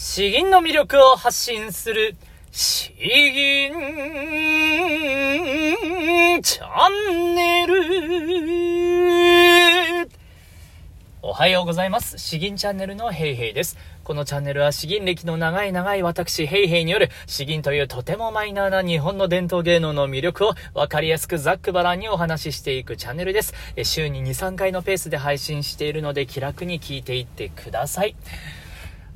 詩吟の魅力を発信する、詩吟チャンネル。おはようございます。詩吟チャンネルのヘイヘイです。このチャンネルは詩吟歴の長い長い私ヘイヘイによる詩吟というとてもマイナーな日本の伝統芸能の魅力をわかりやすくざっくばらんにお話ししていくチャンネルです。週に2、3回のペースで配信しているので気楽に聞いていってください。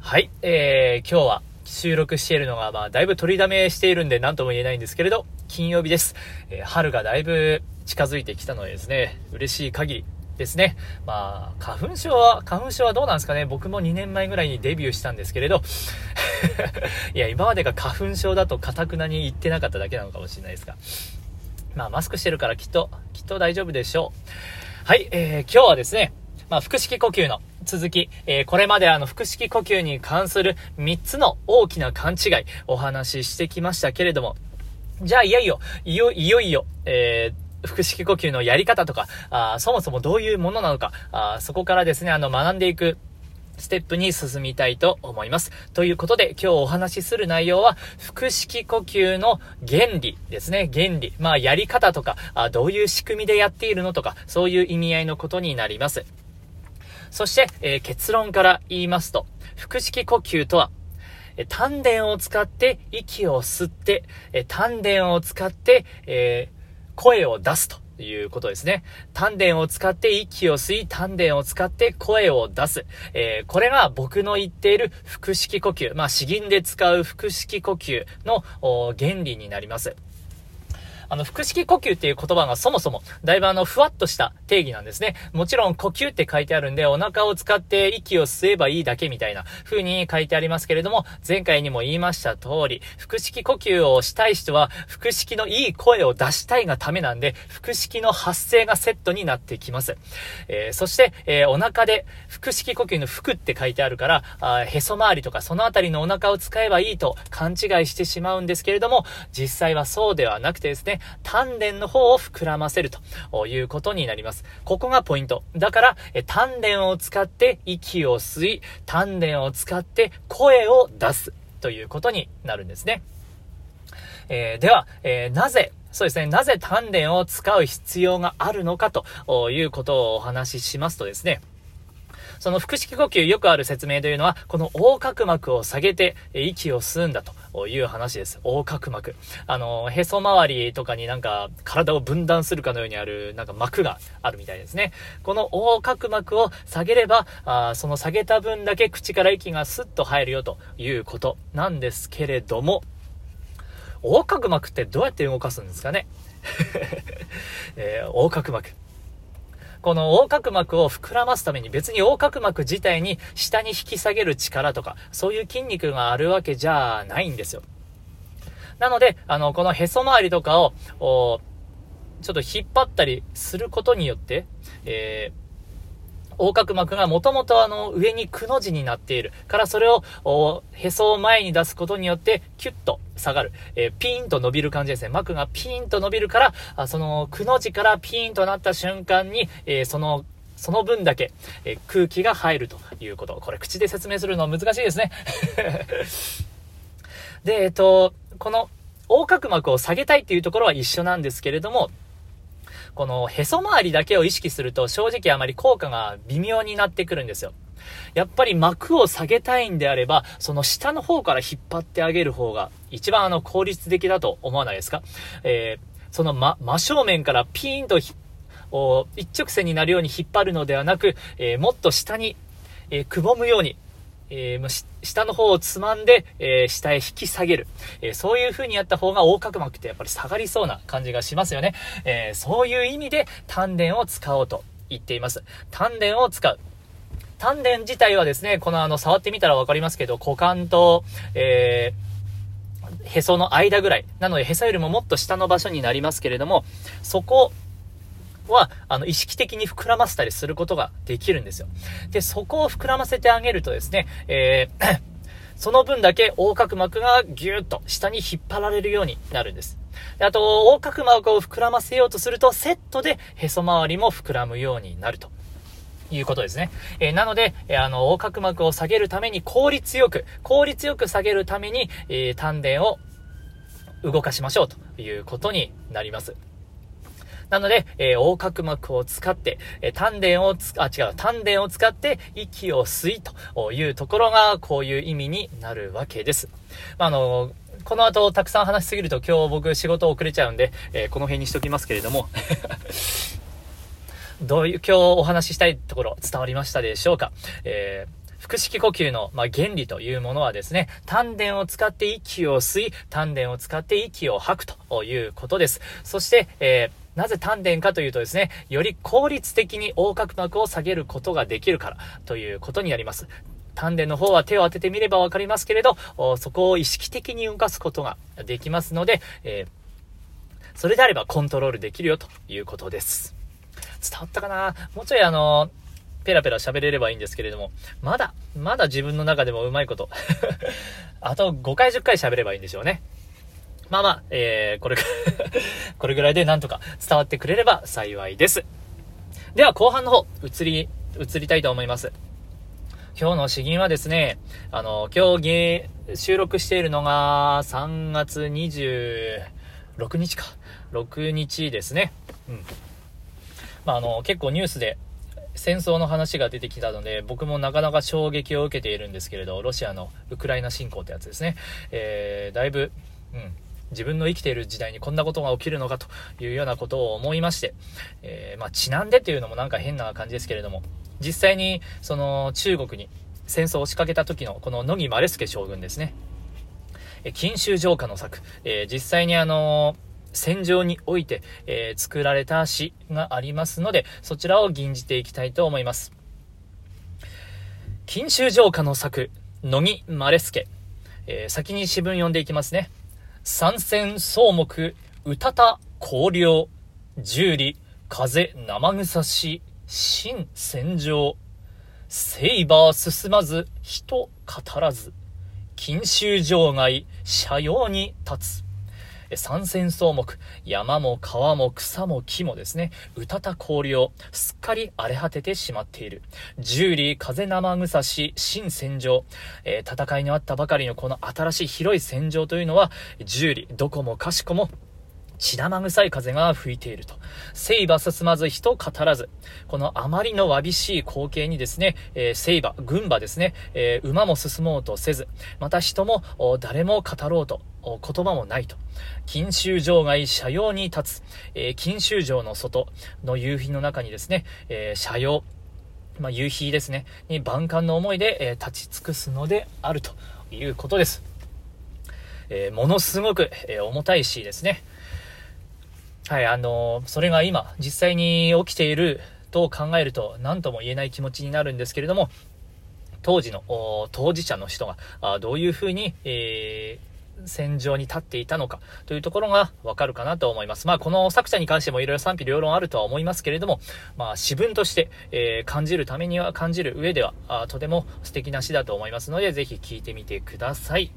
はい、えー、今日は収録しているのが、まあ、だいぶ取りだめしているんで何とも言えないんですけれど、金曜日です。えー、春がだいぶ近づいてきたのでですね、嬉しい限りですね。まあ、花粉症は、花粉症はどうなんですかね僕も2年前ぐらいにデビューしたんですけれど、いや、今までが花粉症だとかたくなに言ってなかっただけなのかもしれないですが。まあ、マスクしてるからきっと、きっと大丈夫でしょう。はい、えー、今日はですね、まあ、腹式呼吸の続き、えー、これまであの、腹式呼吸に関する3つの大きな勘違い、お話ししてきましたけれども、じゃあ、いよいよ、いよいよいよ、えー、腹式呼吸のやり方とか、あそもそもどういうものなのか、あそこからですね、あの、学んでいく、ステップに進みたいと思います。ということで、今日お話しする内容は、腹式呼吸の原理ですね。原理。まあ、やり方とか、あどういう仕組みでやっているのとか、そういう意味合いのことになります。そして、えー、結論から言いますと、腹式呼吸とは、え丹田を使って息を吸って、え丹田を使って、え、声を出すということですね。丹田を使って息を吸い、丹田を使って声を出す。えー、これが僕の言っている腹式呼吸。まあ、詩吟で使う腹式呼吸の原理になります。あの、腹式呼吸っていう言葉がそもそも、だいぶあの、ふわっとした定義なんですね。もちろん呼吸って書いてあるんで、お腹を使って息を吸えばいいだけみたいな風に書いてありますけれども、前回にも言いました通り、腹式呼吸をしたい人は、腹式のいい声を出したいがためなんで、腹式の発声がセットになってきます。えー、そして、えー、お腹で、腹式呼吸の腹って書いてあるから、あへそ周りとかそのあたりのお腹を使えばいいと勘違いしてしまうんですけれども、実際はそうではなくてですね、丹田の方を膨らませるということになります。ここがポイント。だから、え丹田を使って息を吸い、丹田を使って声を出すということになるんですね。えー、では、えー、なぜそうですね。なぜ丹田を使う必要があるのかということをお話ししますとですね。その腹式呼吸よくある説明というのは、この横隔膜を下げて息を吸うんだという話です。横隔膜。あの、へそ周りとかになんか体を分断するかのようにあるなんか膜があるみたいですね。この横隔膜を下げれば、あその下げた分だけ口から息がスッと入るよということなんですけれども、横隔膜ってどうやって動かすんですかね えー、横隔膜。この横隔膜を膨らますために別に横隔膜自体に下に引き下げる力とか、そういう筋肉があるわけじゃないんですよ。なので、あの、このへそ周りとかを、ちょっと引っ張ったりすることによって、えー横隔膜がもともとあの上にくの字になっているからそれをへそを前に出すことによってキュッと下がる、えー、ピーンと伸びる感じですね。膜がピーンと伸びるから、あそのくの字からピーンとなった瞬間に、えー、そのその分だけ、えー、空気が入るということ。これ口で説明するの難しいですね。で、えっ、と、この横隔膜を下げたいっていうところは一緒なんですけれども、このへそ周りだけを意識すると正直あまり効果が微妙になってくるんですよ。やっぱり膜を下げたいんであれば、その下の方から引っ張ってあげる方が一番あの効率的だと思わないですか？えー、その真、真正面からピーンと一直線になるように引っ張るのではなく、えー、もっと下に、えー、くぼむように、えー、下の方をつまんで、えー、下へ引き下げる。えー、そういう風にやった方が横隔膜ってやっぱり下がりそうな感じがしますよね。えそういう意味で丹田を使おうと言っています。丹田を使う。丹田自体はですね、このあの、触ってみたらわかりますけど、股間と、えへその間ぐらい。なので、へそよりももっと下の場所になりますけれども、そこは、あの、意識的に膨らませたりすることができるんですよ。で、そこを膨らませてあげるとですね、えー その分だけ横隔膜がギューッと下に引っ張られるようになるんです。であと、横隔膜を膨らませようとすると、セットでへそ周りも膨らむようになるということですね。えー、なので、えー、あの、横隔膜を下げるために効率よく、効率よく下げるために、えー、丹田を動かしましょうということになります。なので、えー、横隔膜を使って、えー、丹田をつ、あ、違う、丹田を使って息を吸いというところが、こういう意味になるわけです。まあ、あのこの後たくさん話しすぎると今日僕仕事遅れちゃうんで、えー、この辺にしときますけれども どういう、今日お話ししたいところ伝わりましたでしょうか？えー腹式呼吸の、まあ、原理というものはですね、丹田を使って息を吸い、丹田を使って息を吐くということです。そして、えーなぜ丹田かというとですね、より効率的に横隔膜を下げることができるからということになります。丹田の方は手を当ててみればわかりますけれど、そこを意識的に動かすことができますので、えー、それであればコントロールできるよということです。伝わったかな？もうちょいあのーペラペラ喋れればいいんですけれども、まだ、まだ自分の中でもうまいこと。あと5回10回喋ればいいんでしょうね。まあまあ、えー、これ これぐらいでなんとか伝わってくれれば幸いです。では後半の方、移り、移りたいと思います。今日の詩吟はですね、あの、今日収録しているのが3月26日か。6日ですね。うん。まあ、あの、結構ニュースで戦争の話が出てきたので、僕もなかなか衝撃を受けているんですけれど、ロシアのウクライナ侵攻ってやつですね。えー、だいぶ、うん、自分の生きている時代にこんなことが起きるのかというようなことを思いまして、えー、まあ、ちなんでというのもなんか変な感じですけれども、実際に、その、中国に戦争を仕掛けた時の、この野木マレスケ将軍ですね。え、錦州城下の策、えー、実際にあの戦場において、え、作られた詩がありますので、そちらを吟じていきたいと思います。錦州城下の作、乃木マレスケ。え、先に詩文読んでいきますね。参戦草木、うた香料、十里、風生草し、新戦場。セイバー進まず、人語らず。錦州城外、斜陽に立つ。三線草木、山も川も草も木もですね、うたた氷をすっかり荒れ果ててしまっている。十里風生草し、新戦場、えー、戦いのあったばかりのこの新しい広い戦場というのは、十里、どこもかしこも血生臭い風が吹いていると。聖馬進まず人語らず。このあまりのわびしい光景にですね、えー、聖馬、軍馬ですね、えー、馬も進もうとせず、また人も誰も語ろうと、言葉もないと。錦州城外車用に立つ、えー、錦州城の外の夕日の中にですね、えー、車用、まあ、夕日ですね、に万感の思いで、えー、立ち尽くすのであるということです。えー、ものすごく、えー、重たい詩ですね。はい、あのー、それが今、実際に起きていると考えると、何とも言えない気持ちになるんですけれども、当時の、当事者の人が、あどういうふうに、えー戦場に立っていたのかというところがわかるかなと思います。まあ、この作者に関してもいろいろ賛否両論あるとは思いますけれども、まあ、詩文として、えー、感じるためには、感じる上では、あとても素敵な詩だと思いますので、ぜひ聴いてみてください。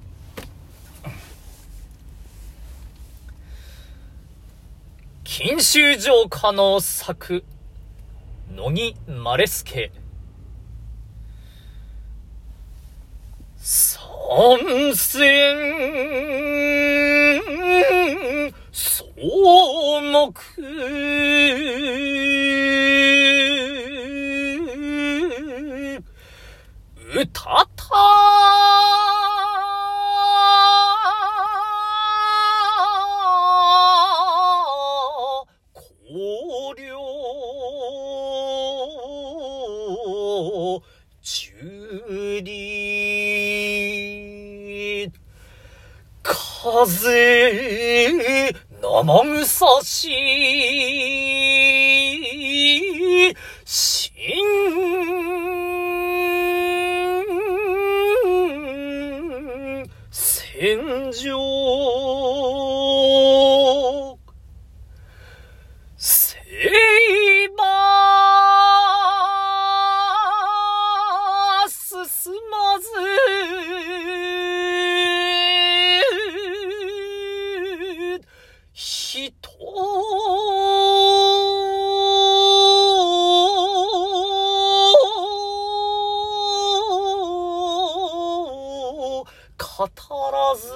錦州城下の作、乃木マレスケ。安戦、草木、風、生臭し、新、戦場、人語らず、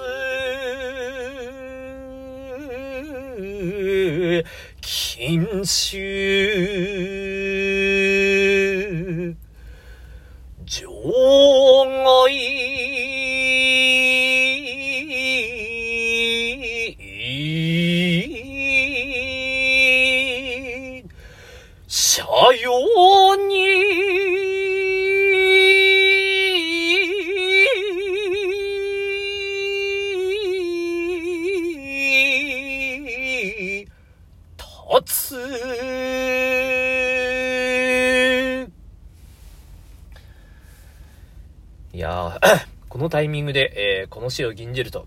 禁酒、場外、のタイミングで、えーこの死を吟じると、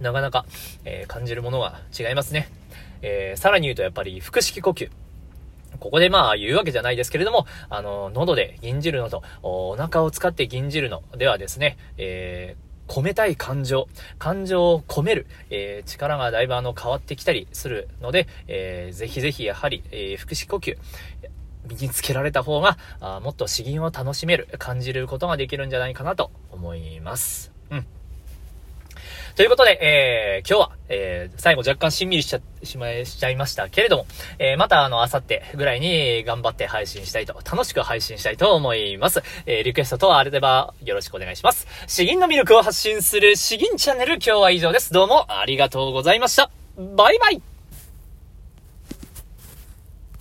なかなか、えー感じるものが違いますね。えーさらに言うとやっぱり腹式呼吸。ここでまあ言うわけじゃないですけれども、あの、喉で吟じるのと、おお腹を使って吟じるのではですね、えー込めたい感情、感情を込める、えー力がだいぶあの変わってきたりするので、えーぜひぜひやはり、えー腹式呼吸、身につけられた方が、あもっと詩吟を楽しめる、感じることができるんじゃないかなと思います。うん。ということで、えー、今日は、えー、最後若干しんみりしちゃ、しまい、しちゃいましたけれども、えー、またあの、あさってぐらいに頑張って配信したいと、楽しく配信したいと思います。えー、リクエスト等あればよろしくお願いします。詩吟の魅力を発信する詩吟チャンネル、今日は以上です。どうもありがとうございました。バイバイ